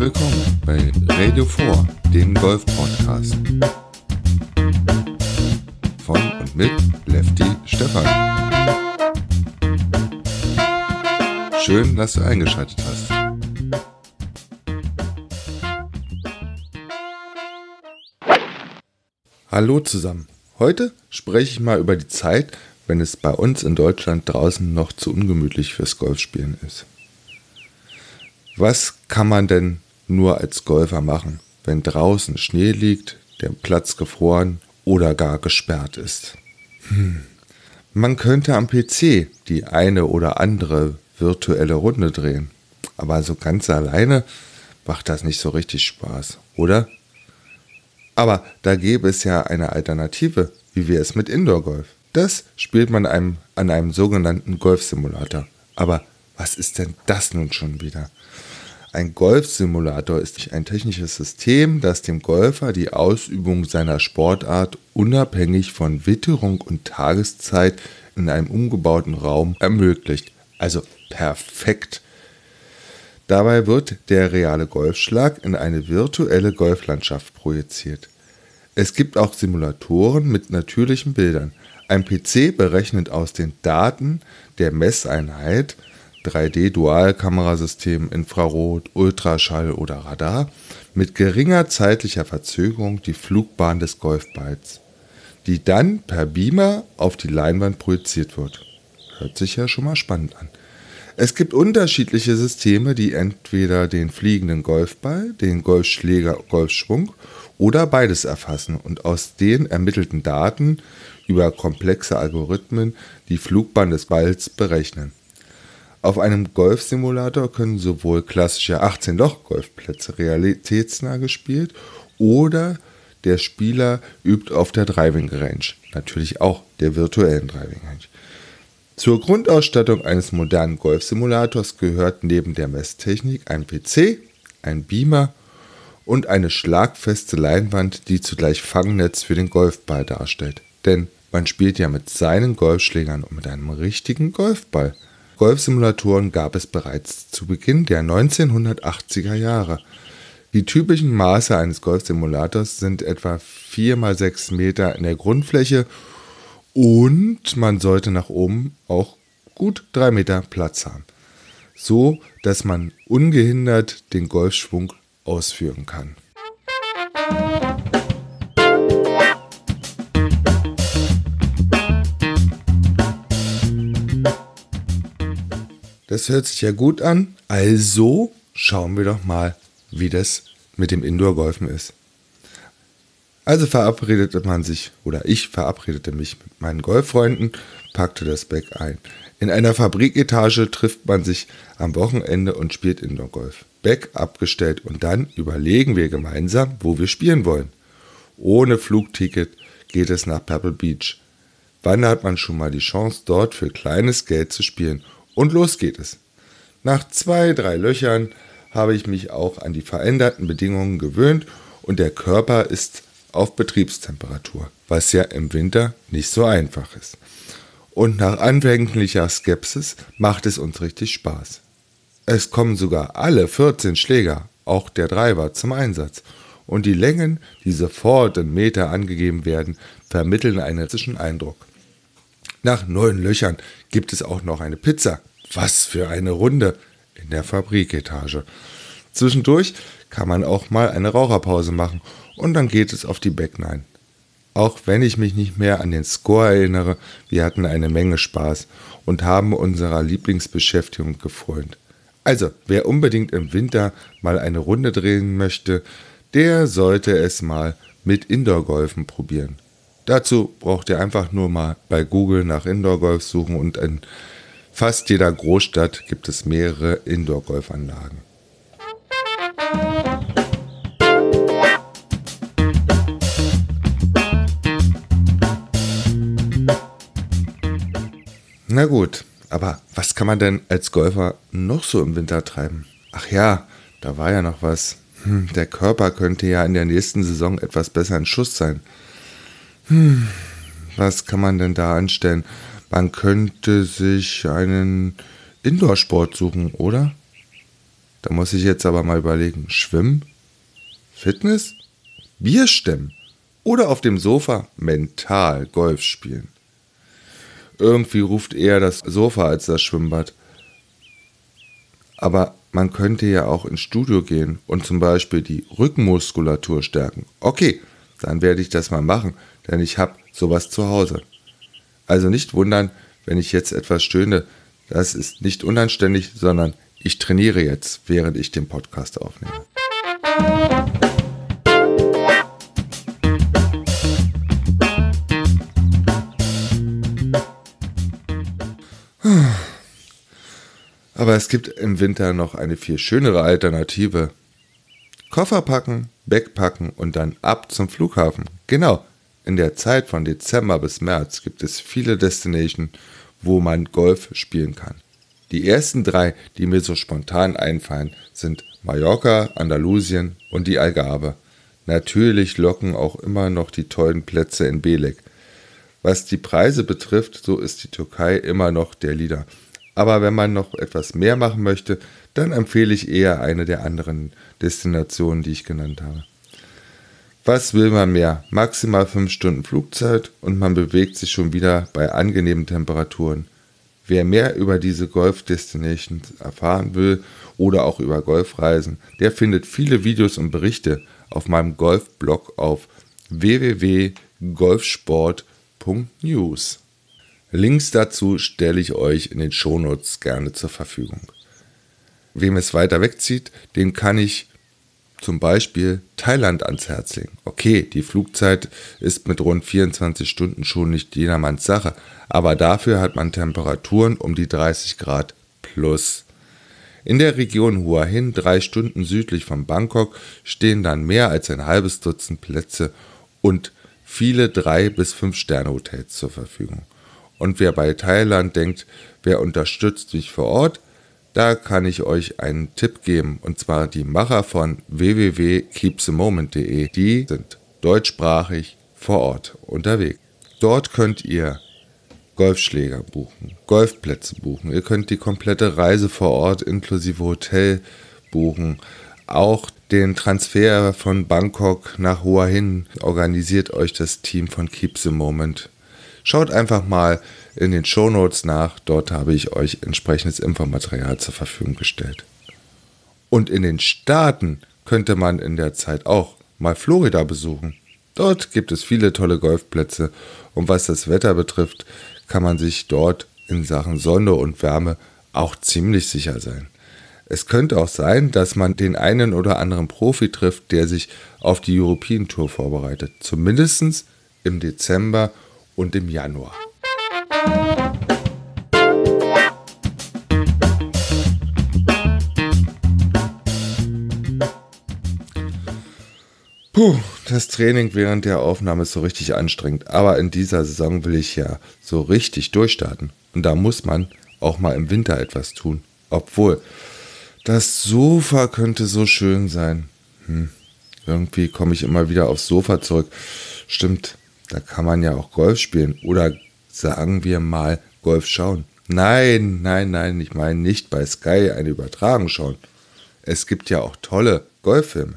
willkommen bei Radio 4, dem Golf-Podcast. Von und mit Lefty Stefan. Schön, dass du eingeschaltet hast. Hallo zusammen. Heute spreche ich mal über die Zeit, wenn es bei uns in Deutschland draußen noch zu ungemütlich fürs Golfspielen ist. Was kann man denn nur als Golfer machen, wenn draußen Schnee liegt, der Platz gefroren oder gar gesperrt ist? Hm. Man könnte am PC die eine oder andere virtuelle Runde drehen, aber so ganz alleine macht das nicht so richtig Spaß, oder? Aber da gäbe es ja eine Alternative, wie wir es mit Indoor Golf. Das spielt man einem, an einem sogenannten Golfsimulator. Aber was ist denn das nun schon wieder? Ein Golfsimulator ist ein technisches System, das dem Golfer die Ausübung seiner Sportart unabhängig von Witterung und Tageszeit in einem umgebauten Raum ermöglicht. Also perfekt. Dabei wird der reale Golfschlag in eine virtuelle Golflandschaft projiziert. Es gibt auch Simulatoren mit natürlichen Bildern. Ein PC berechnet aus den Daten der Messeinheit 3D-Dualkamerasystem, Infrarot, Ultraschall oder Radar mit geringer zeitlicher Verzögerung die Flugbahn des Golfballs, die dann per Beamer auf die Leinwand projiziert wird. Hört sich ja schon mal spannend an. Es gibt unterschiedliche Systeme, die entweder den fliegenden Golfball, den Golfschläger, Golfschwung oder beides erfassen und aus den ermittelten Daten über komplexe Algorithmen die Flugbahn des Balls berechnen. Auf einem Golfsimulator können sowohl klassische 18-Loch-Golfplätze realitätsnah gespielt oder der Spieler übt auf der Driving Range, natürlich auch der virtuellen Driving Range. Zur Grundausstattung eines modernen Golfsimulators gehört neben der Messtechnik ein PC, ein Beamer und eine schlagfeste Leinwand, die zugleich Fangnetz für den Golfball darstellt. Denn man spielt ja mit seinen Golfschlägern und mit einem richtigen Golfball. Golfsimulatoren gab es bereits zu Beginn der 1980er Jahre. Die typischen Maße eines Golfsimulators sind etwa 4 x 6 Meter in der Grundfläche und man sollte nach oben auch gut 3 Meter Platz haben, so dass man ungehindert den Golfschwung ausführen kann. Das hört sich ja gut an. Also schauen wir doch mal, wie das mit dem Indoor-Golfen ist. Also verabredete man sich, oder ich verabredete mich mit meinen Golffreunden, packte das Back ein. In einer Fabriketage trifft man sich am Wochenende und spielt Indoor-Golf. Back abgestellt und dann überlegen wir gemeinsam, wo wir spielen wollen. Ohne Flugticket geht es nach Pebble Beach. Wann hat man schon mal die Chance, dort für kleines Geld zu spielen und los geht es. Nach zwei, drei Löchern habe ich mich auch an die veränderten Bedingungen gewöhnt und der Körper ist auf Betriebstemperatur, was ja im Winter nicht so einfach ist. Und nach anfänglicher Skepsis macht es uns richtig Spaß. Es kommen sogar alle 14 Schläger, auch der Driver, zum Einsatz. Und die Längen, die sofort in Meter angegeben werden, vermitteln einen realistischen Eindruck. Nach neun Löchern gibt es auch noch eine Pizza. Was für eine Runde in der Fabriketage. Zwischendurch kann man auch mal eine Raucherpause machen und dann geht es auf die Back 9. Auch wenn ich mich nicht mehr an den Score erinnere, wir hatten eine Menge Spaß und haben unserer Lieblingsbeschäftigung gefreut. Also, wer unbedingt im Winter mal eine Runde drehen möchte, der sollte es mal mit Indoor-Golfen probieren. Dazu braucht ihr einfach nur mal bei Google nach Indoor-Golf suchen und in fast jeder Großstadt gibt es mehrere Indoor-Golfanlagen. Na gut, aber was kann man denn als Golfer noch so im Winter treiben? Ach ja, da war ja noch was. Hm, der Körper könnte ja in der nächsten Saison etwas besser in Schuss sein. Hm, was kann man denn da anstellen? Man könnte sich einen Indoor-Sport suchen, oder? Da muss ich jetzt aber mal überlegen. Schwimmen? Fitness? Bier stemmen? Oder auf dem Sofa mental Golf spielen? Irgendwie ruft eher das Sofa als das Schwimmbad. Aber man könnte ja auch ins Studio gehen und zum Beispiel die Rückenmuskulatur stärken. Okay, dann werde ich das mal machen, denn ich habe sowas zu Hause. Also nicht wundern, wenn ich jetzt etwas stöhne. Das ist nicht unanständig, sondern ich trainiere jetzt, während ich den Podcast aufnehme. Aber es gibt im Winter noch eine viel schönere Alternative. Koffer packen, wegpacken und dann ab zum Flughafen. Genau, in der Zeit von Dezember bis März gibt es viele Destinations, wo man Golf spielen kann. Die ersten drei, die mir so spontan einfallen, sind Mallorca, Andalusien und die Algarve. Natürlich locken auch immer noch die tollen Plätze in Belek. Was die Preise betrifft, so ist die Türkei immer noch der Leader. Aber wenn man noch etwas mehr machen möchte, dann empfehle ich eher eine der anderen Destinationen, die ich genannt habe. Was will man mehr? Maximal 5 Stunden Flugzeit und man bewegt sich schon wieder bei angenehmen Temperaturen. Wer mehr über diese Golf Destinations erfahren will oder auch über Golfreisen, der findet viele Videos und Berichte auf meinem Golfblog auf www.golfsport.news. Links dazu stelle ich euch in den Shownotes gerne zur Verfügung. Wem es weiter wegzieht, den kann ich zum Beispiel Thailand ans Herz legen. Okay, die Flugzeit ist mit rund 24 Stunden schon nicht jedermanns Sache, aber dafür hat man Temperaturen um die 30 Grad plus. In der Region Hua Hin, drei Stunden südlich von Bangkok, stehen dann mehr als ein halbes Dutzend Plätze und viele drei bis fünf Sterne Hotels zur Verfügung. Und wer bei Thailand denkt, wer unterstützt mich vor Ort, da kann ich euch einen Tipp geben, und zwar die Macher von www.keepthemoment.de. Die sind deutschsprachig vor Ort unterwegs. Dort könnt ihr Golfschläger buchen, Golfplätze buchen. Ihr könnt die komplette Reise vor Ort inklusive Hotel buchen. Auch den Transfer von Bangkok nach Hua Hin organisiert euch das Team von Keep the Moment. Schaut einfach mal in den Shownotes nach. Dort habe ich euch entsprechendes Infomaterial zur Verfügung gestellt. Und in den Staaten könnte man in der Zeit auch mal Florida besuchen. Dort gibt es viele tolle Golfplätze und was das Wetter betrifft, kann man sich dort in Sachen Sonne und Wärme auch ziemlich sicher sein. Es könnte auch sein, dass man den einen oder anderen Profi trifft, der sich auf die European Tour vorbereitet. Zumindest im Dezember und im Januar. Puh, das Training während der Aufnahme ist so richtig anstrengend. Aber in dieser Saison will ich ja so richtig durchstarten. Und da muss man auch mal im Winter etwas tun. Obwohl, das Sofa könnte so schön sein. Hm, irgendwie komme ich immer wieder aufs Sofa zurück. Stimmt, da kann man ja auch Golf spielen. Oder sagen wir mal Golf schauen. Nein, nein, nein, ich meine nicht bei Sky eine Übertragung schauen. Es gibt ja auch tolle Golffilme.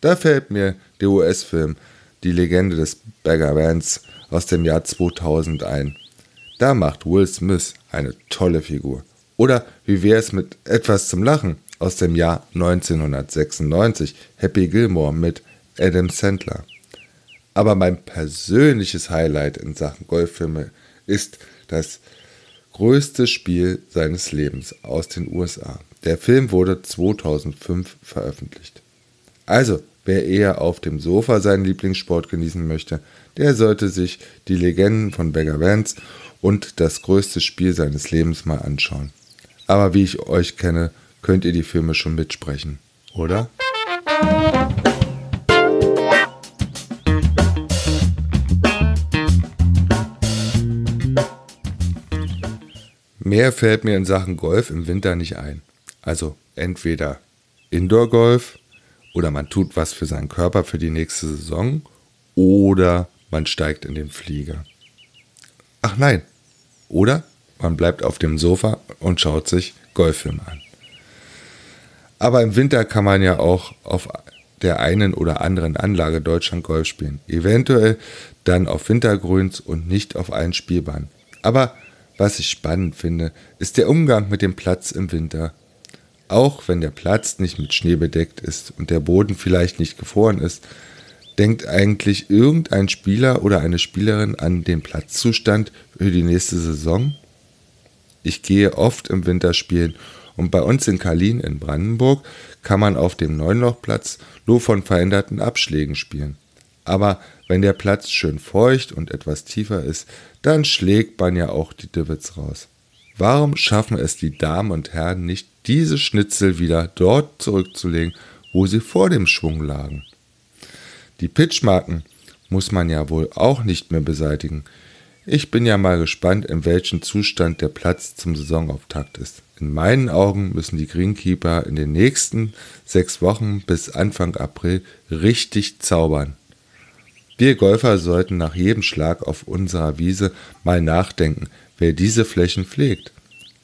Da fällt mir der US-Film Die Legende des Bagger Vance aus dem Jahr 2000 ein. Da macht Will Smith eine tolle Figur. Oder wie wäre es mit etwas zum Lachen aus dem Jahr 1996 Happy Gilmore mit Adam Sandler. Aber mein persönliches Highlight in Sachen Golffilme ist das größte Spiel seines Lebens aus den USA. Der Film wurde 2005 veröffentlicht. Also, wer eher auf dem Sofa seinen Lieblingssport genießen möchte, der sollte sich die Legenden von Beggar Vance und das größte Spiel seines Lebens mal anschauen. Aber wie ich euch kenne, könnt ihr die Filme schon mitsprechen, oder? Mehr fällt mir in Sachen Golf im Winter nicht ein. Also entweder Indoor-Golf oder man tut was für seinen Körper für die nächste Saison oder man steigt in den Flieger. Ach nein, oder man bleibt auf dem Sofa und schaut sich Golffilme an. Aber im Winter kann man ja auch auf der einen oder anderen Anlage Deutschland Golf spielen. Eventuell dann auf Wintergrüns und nicht auf allen Spielbahnen. Aber was ich spannend finde, ist der Umgang mit dem Platz im Winter. Auch wenn der Platz nicht mit Schnee bedeckt ist und der Boden vielleicht nicht gefroren ist, denkt eigentlich irgendein Spieler oder eine Spielerin an den Platzzustand für die nächste Saison? Ich gehe oft im Winter spielen und bei uns in Kalin in Brandenburg kann man auf dem Neunlochplatz nur von veränderten Abschlägen spielen. Aber wenn der Platz schön feucht und etwas tiefer ist, dann schlägt man ja auch die Divots raus. Warum schaffen es die Damen und Herren nicht, diese Schnitzel wieder dort zurückzulegen, wo sie vor dem Schwung lagen? Die Pitchmarken muss man ja wohl auch nicht mehr beseitigen. Ich bin ja mal gespannt, in welchem Zustand der Platz zum Saisonauftakt ist. In meinen Augen müssen die Greenkeeper in den nächsten sechs Wochen bis Anfang April richtig zaubern. Wir Golfer sollten nach jedem Schlag auf unserer Wiese mal nachdenken, wer diese Flächen pflegt.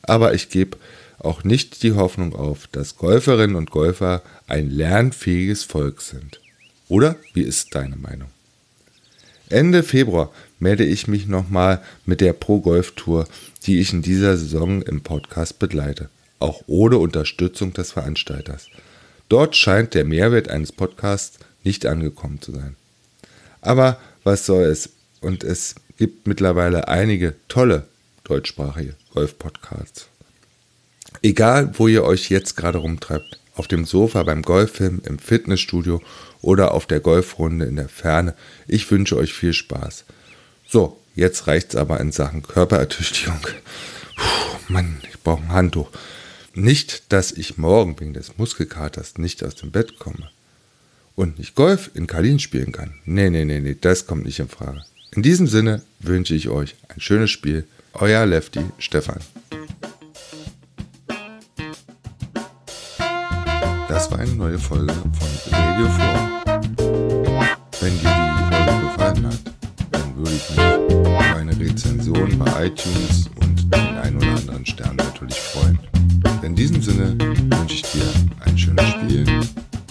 Aber ich gebe auch nicht die Hoffnung auf, dass Golferinnen und Golfer ein lernfähiges Volk sind. Oder wie ist deine Meinung? Ende Februar melde ich mich nochmal mit der Pro Golf Tour, die ich in dieser Saison im Podcast begleite, auch ohne Unterstützung des Veranstalters. Dort scheint der Mehrwert eines Podcasts nicht angekommen zu sein. Aber was soll es? Und es gibt mittlerweile einige tolle deutschsprachige Golf-Podcasts. Egal, wo ihr euch jetzt gerade rumtreibt, auf dem Sofa, beim Golffilm, im Fitnessstudio oder auf der Golfrunde in der Ferne. Ich wünsche euch viel Spaß. So, jetzt reicht's aber in Sachen Körperertüchtigung. Puh, Mann, ich brauche ein Handtuch. Nicht, dass ich morgen wegen des Muskelkaters nicht aus dem Bett komme und nicht Golf in Kalin spielen kann. Nee, nee, nee, nee, das kommt nicht in Frage. In diesem Sinne wünsche ich euch ein schönes Spiel. Euer Lefty Stefan. Das war eine neue Folge von Radio 4. Wenn dir die Folge gefallen hat, dann würde ich mich über eine Rezension bei iTunes und den ein oder anderen Stern natürlich freuen. In diesem Sinne wünsche ich dir.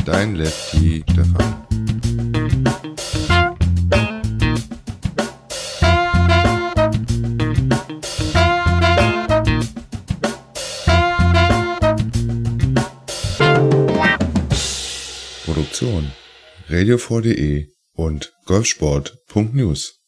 Dein Lefty Stefan. Produktion radio4.de und golfsport.news